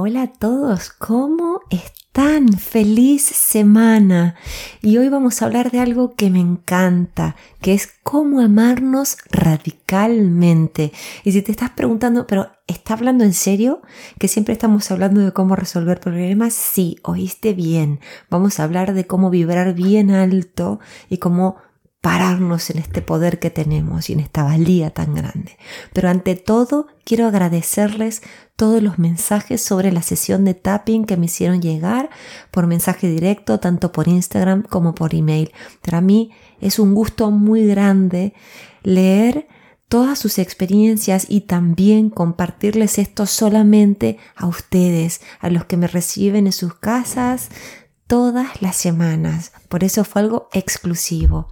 Hola a todos, ¿cómo están? Feliz semana. Y hoy vamos a hablar de algo que me encanta, que es cómo amarnos radicalmente. Y si te estás preguntando, pero ¿está hablando en serio? Que siempre estamos hablando de cómo resolver problemas. Sí, oíste bien. Vamos a hablar de cómo vibrar bien alto y cómo pararnos en este poder que tenemos y en esta valía tan grande. Pero ante todo, quiero agradecerles todos los mensajes sobre la sesión de tapping que me hicieron llegar por mensaje directo, tanto por Instagram como por email. Para mí es un gusto muy grande leer todas sus experiencias y también compartirles esto solamente a ustedes, a los que me reciben en sus casas todas las semanas. Por eso fue algo exclusivo.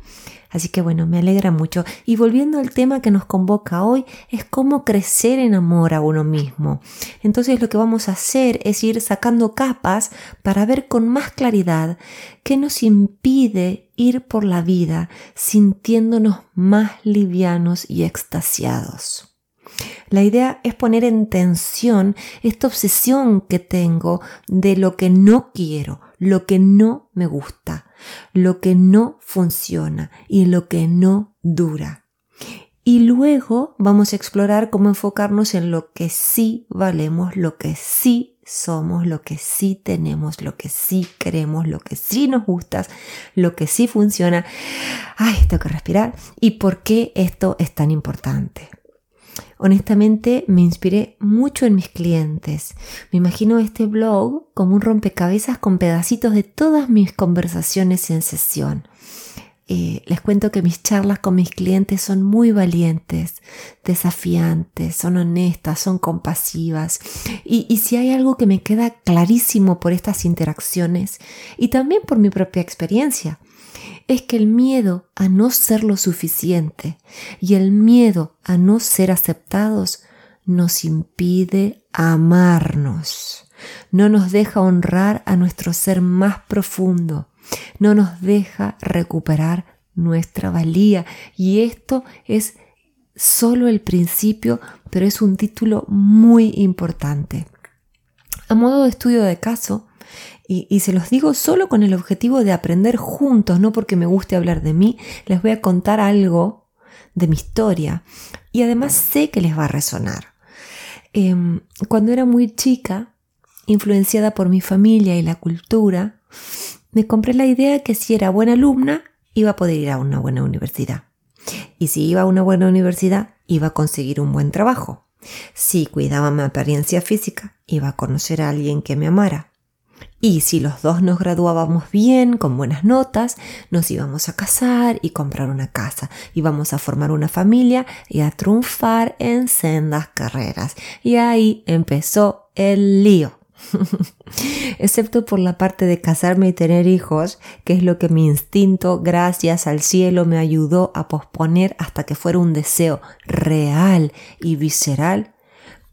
Así que bueno, me alegra mucho. Y volviendo al tema que nos convoca hoy, es cómo crecer en amor a uno mismo. Entonces lo que vamos a hacer es ir sacando capas para ver con más claridad qué nos impide ir por la vida sintiéndonos más livianos y extasiados. La idea es poner en tensión esta obsesión que tengo de lo que no quiero, lo que no me gusta, lo que no funciona y lo que no dura. Y luego vamos a explorar cómo enfocarnos en lo que sí valemos, lo que sí somos, lo que sí tenemos, lo que sí queremos, lo que sí nos gusta, lo que sí funciona. Ay, tengo que respirar. ¿Y por qué esto es tan importante? Honestamente me inspiré mucho en mis clientes. Me imagino este blog como un rompecabezas con pedacitos de todas mis conversaciones en sesión. Eh, les cuento que mis charlas con mis clientes son muy valientes, desafiantes, son honestas, son compasivas. Y, y si hay algo que me queda clarísimo por estas interacciones y también por mi propia experiencia, es que el miedo a no ser lo suficiente y el miedo a no ser aceptados nos impide amarnos, no nos deja honrar a nuestro ser más profundo, no nos deja recuperar nuestra valía. Y esto es solo el principio, pero es un título muy importante. A modo de estudio de caso, y, se los digo solo con el objetivo de aprender juntos, no porque me guste hablar de mí, les voy a contar algo de mi historia y además sé que les va a resonar. Em, cuando era muy chica, influenciada por mi familia y la cultura, me compré la idea que si era buena alumna iba a poder ir a una buena universidad. Y si iba a una buena universidad, iba a conseguir un buen trabajo. Si cuidaba mi apariencia física, iba a conocer a alguien que me amara. Y si los dos nos graduábamos bien, con buenas notas, nos íbamos a casar y comprar una casa. Íbamos a formar una familia y a triunfar en sendas carreras. Y ahí empezó el lío. Excepto por la parte de casarme y tener hijos, que es lo que mi instinto, gracias al cielo, me ayudó a posponer hasta que fuera un deseo real y visceral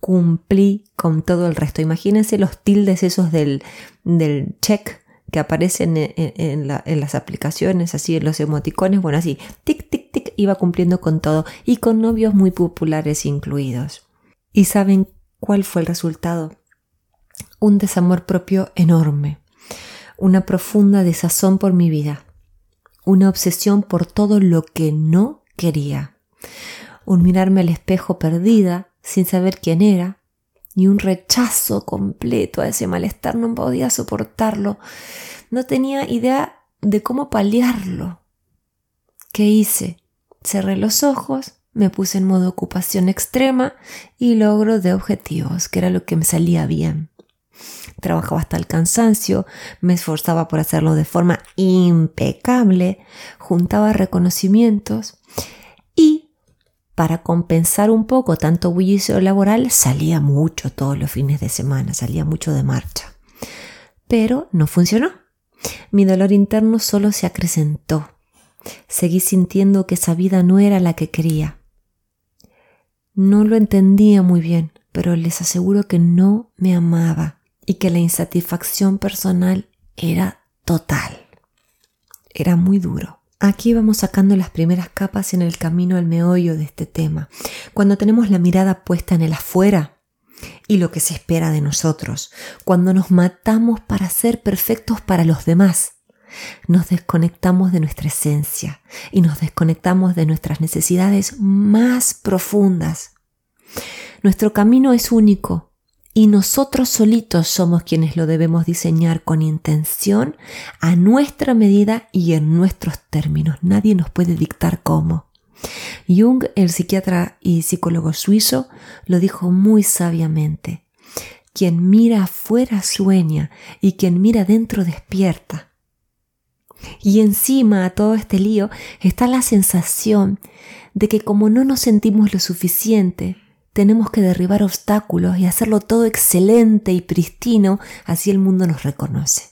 cumplí con todo el resto. Imagínense los tildes esos del, del check que aparecen en, las aplicaciones, así en los emoticones, bueno, así, tic, tic, tic, iba cumpliendo con todo y con novios muy populares incluidos. ¿Y saben cuál fue el resultado? Un desamor propio enorme, una profunda desazón por mi vida, una obsesión por todo lo que no quería, un mirarme al espejo perdida sin saber quién era, y un rechazo completo a ese malestar, no podía soportarlo, no tenía idea de cómo paliarlo. ¿Qué hice? Cerré los ojos, me puse en modo ocupación extrema y logro de objetivos, que era lo que me salía bien. Trabajaba hasta el cansancio, me esforzaba por hacerlo de forma impecable, juntaba reconocimientos para compensar un poco tanto bullicio laboral, salía mucho todos los fines de semana, salía mucho de marcha. Pero no funcionó. Mi dolor interno solo se acrecentó. Seguí sintiendo que esa vida no era la que quería. No lo entendía muy bien, pero les aseguro que no me amaba y que la insatisfacción personal era total. Era muy duro. Aquí vamos sacando las primeras capas en el camino al meollo de este tema. Cuando tenemos la mirada puesta en el afuera, y lo que se espera de nosotros, cuando nos matamos para ser perfectos para los demás. Nos desconectamos de nuestra esencia y nos desconectamos de nuestras necesidades más profundas. Nuestro camino es único y nosotros solitos somos quienes lo debemos diseñar con intención, a nuestra medida y en nuestros términos. Nadie nos puede dictar cómo. Jung, el psiquiatra y psicólogo suizo, lo dijo muy sabiamente. Quien mira afuera sueña y quien mira dentro despierta. Y encima a todo este lío está la sensación de que como no nos sentimos lo suficiente, tenemos que derribar obstáculos y hacerlo todo excelente y pristino, así el mundo nos reconoce.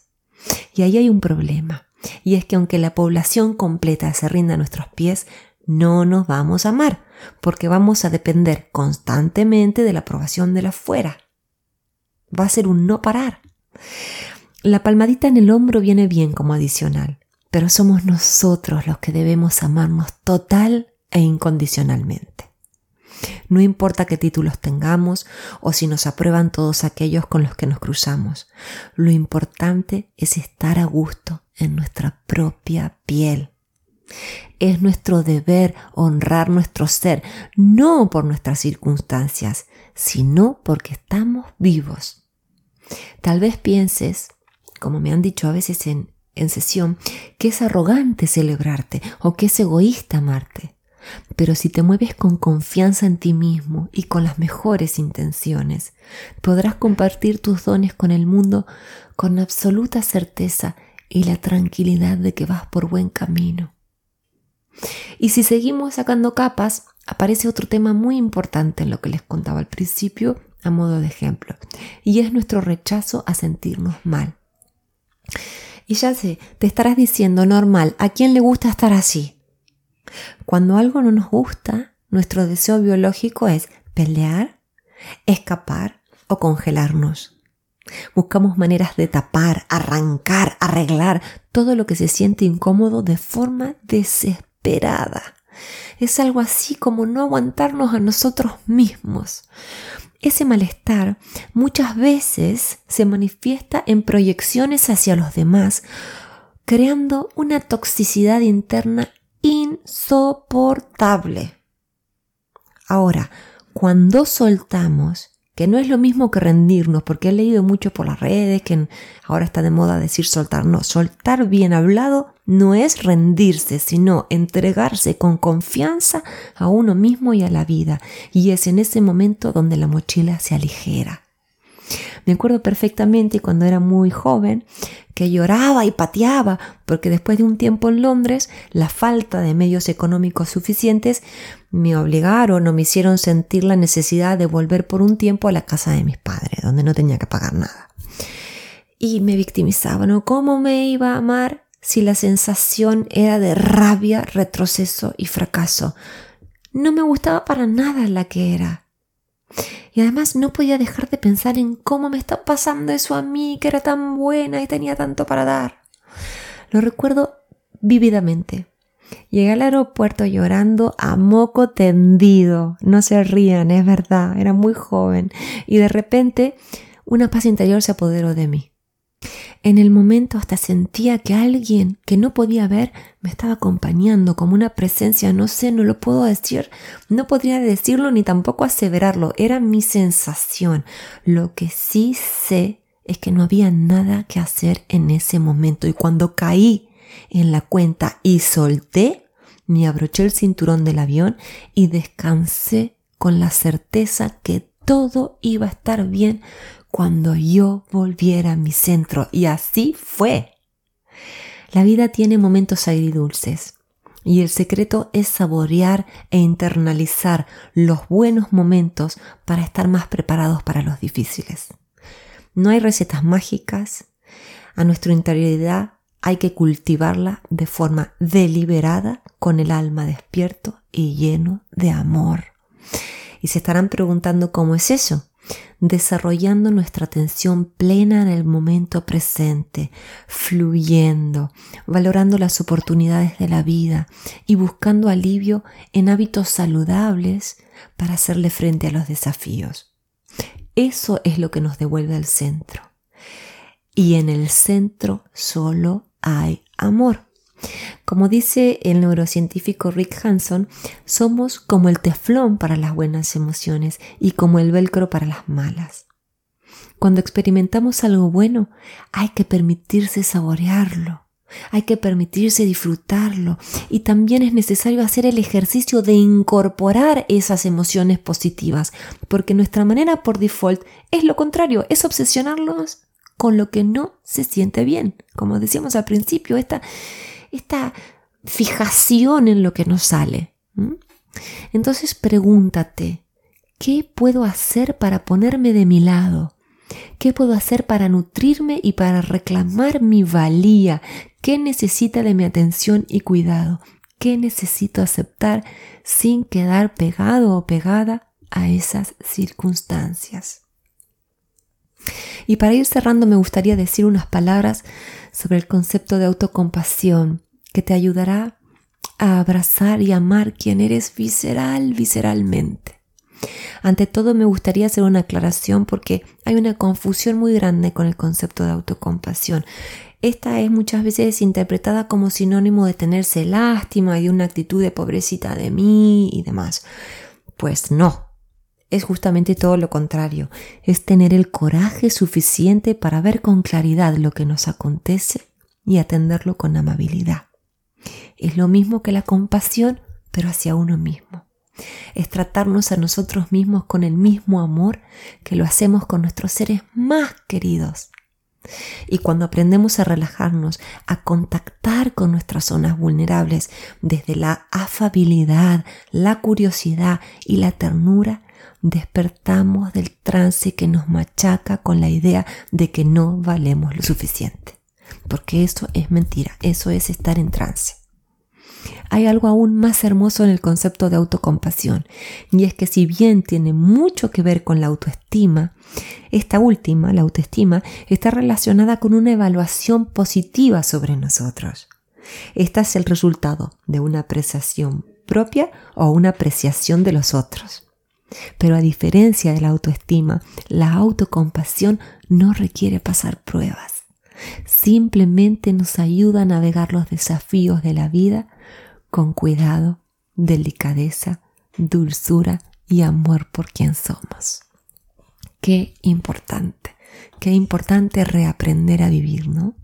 Y ahí hay un problema, y es que aunque la población completa se rinda a nuestros pies, no nos vamos a amar, porque vamos a depender constantemente de la aprobación de la fuera. Va a ser un no parar. La palmadita en el hombro viene bien como adicional, pero somos nosotros los que debemos amarnos total e incondicionalmente. No importa qué títulos tengamos o si nos aprueban todos aquellos con los que nos cruzamos. Lo importante es estar a gusto en nuestra propia piel. Es nuestro deber honrar nuestro ser, no por nuestras circunstancias, sino porque estamos vivos. Tal vez pienses, como me han dicho a veces en, en sesión, que es arrogante celebrarte o que es egoísta amarte. Pero si te mueves con confianza en ti mismo y con las mejores intenciones, podrás compartir tus dones con el mundo con absoluta certeza y la tranquilidad de que vas por buen camino. Y si seguimos sacando capas, aparece otro tema muy importante en lo que les contaba al principio a modo de ejemplo, y es nuestro rechazo a sentirnos mal. Y ya sé, te estarás diciendo normal, ¿a quién le gusta estar así? Cuando algo no nos gusta, nuestro deseo biológico es pelear, escapar o congelarnos. Buscamos maneras de tapar, arrancar, arreglar todo lo que se siente incómodo de forma desesperada es algo así como no aguantarnos a nosotros mismos. Ese malestar muchas veces se manifiesta en proyecciones hacia los demás, creando una toxicidad interna insoportable. Ahora, cuando soltamos que no es lo mismo que rendirnos, porque he leído mucho por las redes que ahora está de moda decir soltar. No, soltar bien hablado no es rendirse, sino entregarse con confianza a uno mismo y a la vida. Y es en ese momento donde la mochila se aligera. Me acuerdo perfectamente cuando era muy joven que lloraba y pateaba porque después de un tiempo en Londres la falta de medios económicos suficientes me obligaron o me hicieron sentir la necesidad de volver por un tiempo a la casa de mis padres, donde no tenía que pagar nada. Y me victimizaba, ¿no? ¿Cómo me iba a amar si la sensación era de rabia, retroceso y fracaso? No me gustaba para nada la que era. Y además no podía dejar de pensar en cómo me está pasando eso a mí, que era tan buena y tenía tanto para dar. Lo recuerdo vívidamente. Llegué al aeropuerto llorando a moco tendido. No se rían, es verdad, era muy joven. Y de repente una paz interior se apoderó de mí. En el momento hasta sentía que alguien que no podía ver me estaba acompañando como una presencia, no sé, no lo puedo decir, no podría decirlo ni tampoco aseverarlo, era mi sensación. Lo que sí sé es que no había nada que hacer en ese momento y cuando caí en la cuenta y solté, me abroché el cinturón del avión y descansé con la certeza que todo iba a estar bien cuando yo volviera a mi centro. Y así fue. La vida tiene momentos agridulces. Y el secreto es saborear e internalizar los buenos momentos para estar más preparados para los difíciles. No hay recetas mágicas. A nuestra interioridad hay que cultivarla de forma deliberada, con el alma despierto y lleno de amor. Y se estarán preguntando cómo es eso desarrollando nuestra atención plena en el momento presente, fluyendo, valorando las oportunidades de la vida y buscando alivio en hábitos saludables para hacerle frente a los desafíos. Eso es lo que nos devuelve al centro. Y en el centro solo hay amor. Como dice el neurocientífico Rick Hanson, somos como el teflón para las buenas emociones y como el velcro para las malas. Cuando experimentamos algo bueno, hay que permitirse saborearlo, hay que permitirse disfrutarlo y también es necesario hacer el ejercicio de incorporar esas emociones positivas, porque nuestra manera por default es lo contrario, es obsesionarnos con lo que no se siente bien. Como decíamos al principio, esta, esta fijación en lo que nos sale. Entonces pregúntate, ¿qué puedo hacer para ponerme de mi lado? ¿Qué puedo hacer para nutrirme y para reclamar mi valía? ¿Qué necesita de mi atención y cuidado? ¿Qué necesito aceptar sin quedar pegado o pegada a esas circunstancias? Y para ir cerrando me gustaría decir unas palabras sobre el concepto de autocompasión que te ayudará a abrazar y amar quien eres visceral, visceralmente. Ante todo me gustaría hacer una aclaración porque hay una confusión muy grande con el concepto de autocompasión. Esta es muchas veces interpretada como sinónimo de tenerse lástima y una actitud de pobrecita de mí y demás. Pues no, es justamente todo lo contrario, es tener el coraje suficiente para ver con claridad lo que nos acontece y atenderlo con amabilidad. Es lo mismo que la compasión, pero hacia uno mismo. Es tratarnos a nosotros mismos con el mismo amor que lo hacemos con nuestros seres más queridos. Y cuando aprendemos a relajarnos, a contactar con nuestras zonas vulnerables desde la afabilidad, la curiosidad y la ternura, despertamos del trance que nos machaca con la idea de que no valemos lo suficiente. Porque eso es mentira, eso es estar en trance. Hay algo aún más hermoso en el concepto de autocompasión, y es que si bien tiene mucho que ver con la autoestima, esta última, la autoestima, está relacionada con una evaluación positiva sobre nosotros. Esta es el resultado de una apreciación propia o una apreciación de los otros. Pero a diferencia de la autoestima, la autocompasión no requiere pasar pruebas. Simplemente nos ayuda a navegar los desafíos de la vida con cuidado, delicadeza, dulzura y amor por quien somos. Qué importante, qué importante reaprender a vivir, ¿no?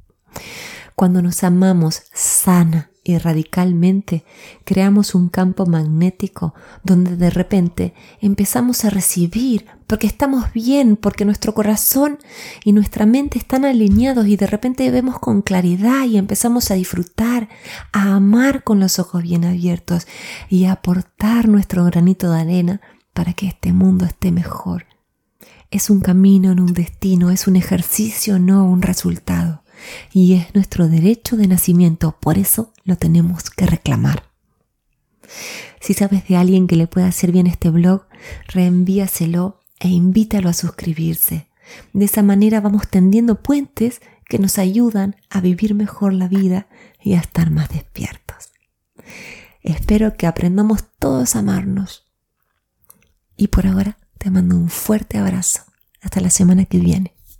Cuando nos amamos sana y radicalmente creamos un campo magnético donde de repente empezamos a recibir porque estamos bien, porque nuestro corazón y nuestra mente están alineados y de repente vemos con claridad y empezamos a disfrutar, a amar con los ojos bien abiertos y a aportar nuestro granito de arena para que este mundo esté mejor. Es un camino, no un destino, es un ejercicio, no un resultado y es nuestro derecho de nacimiento, por eso lo tenemos que reclamar. Si sabes de alguien que le pueda hacer bien este blog, reenvíaselo e invítalo a suscribirse. De esa manera vamos tendiendo puentes que nos ayudan a vivir mejor la vida y a estar más despiertos. Espero que aprendamos todos a amarnos. Y por ahora te mando un fuerte abrazo. Hasta la semana que viene.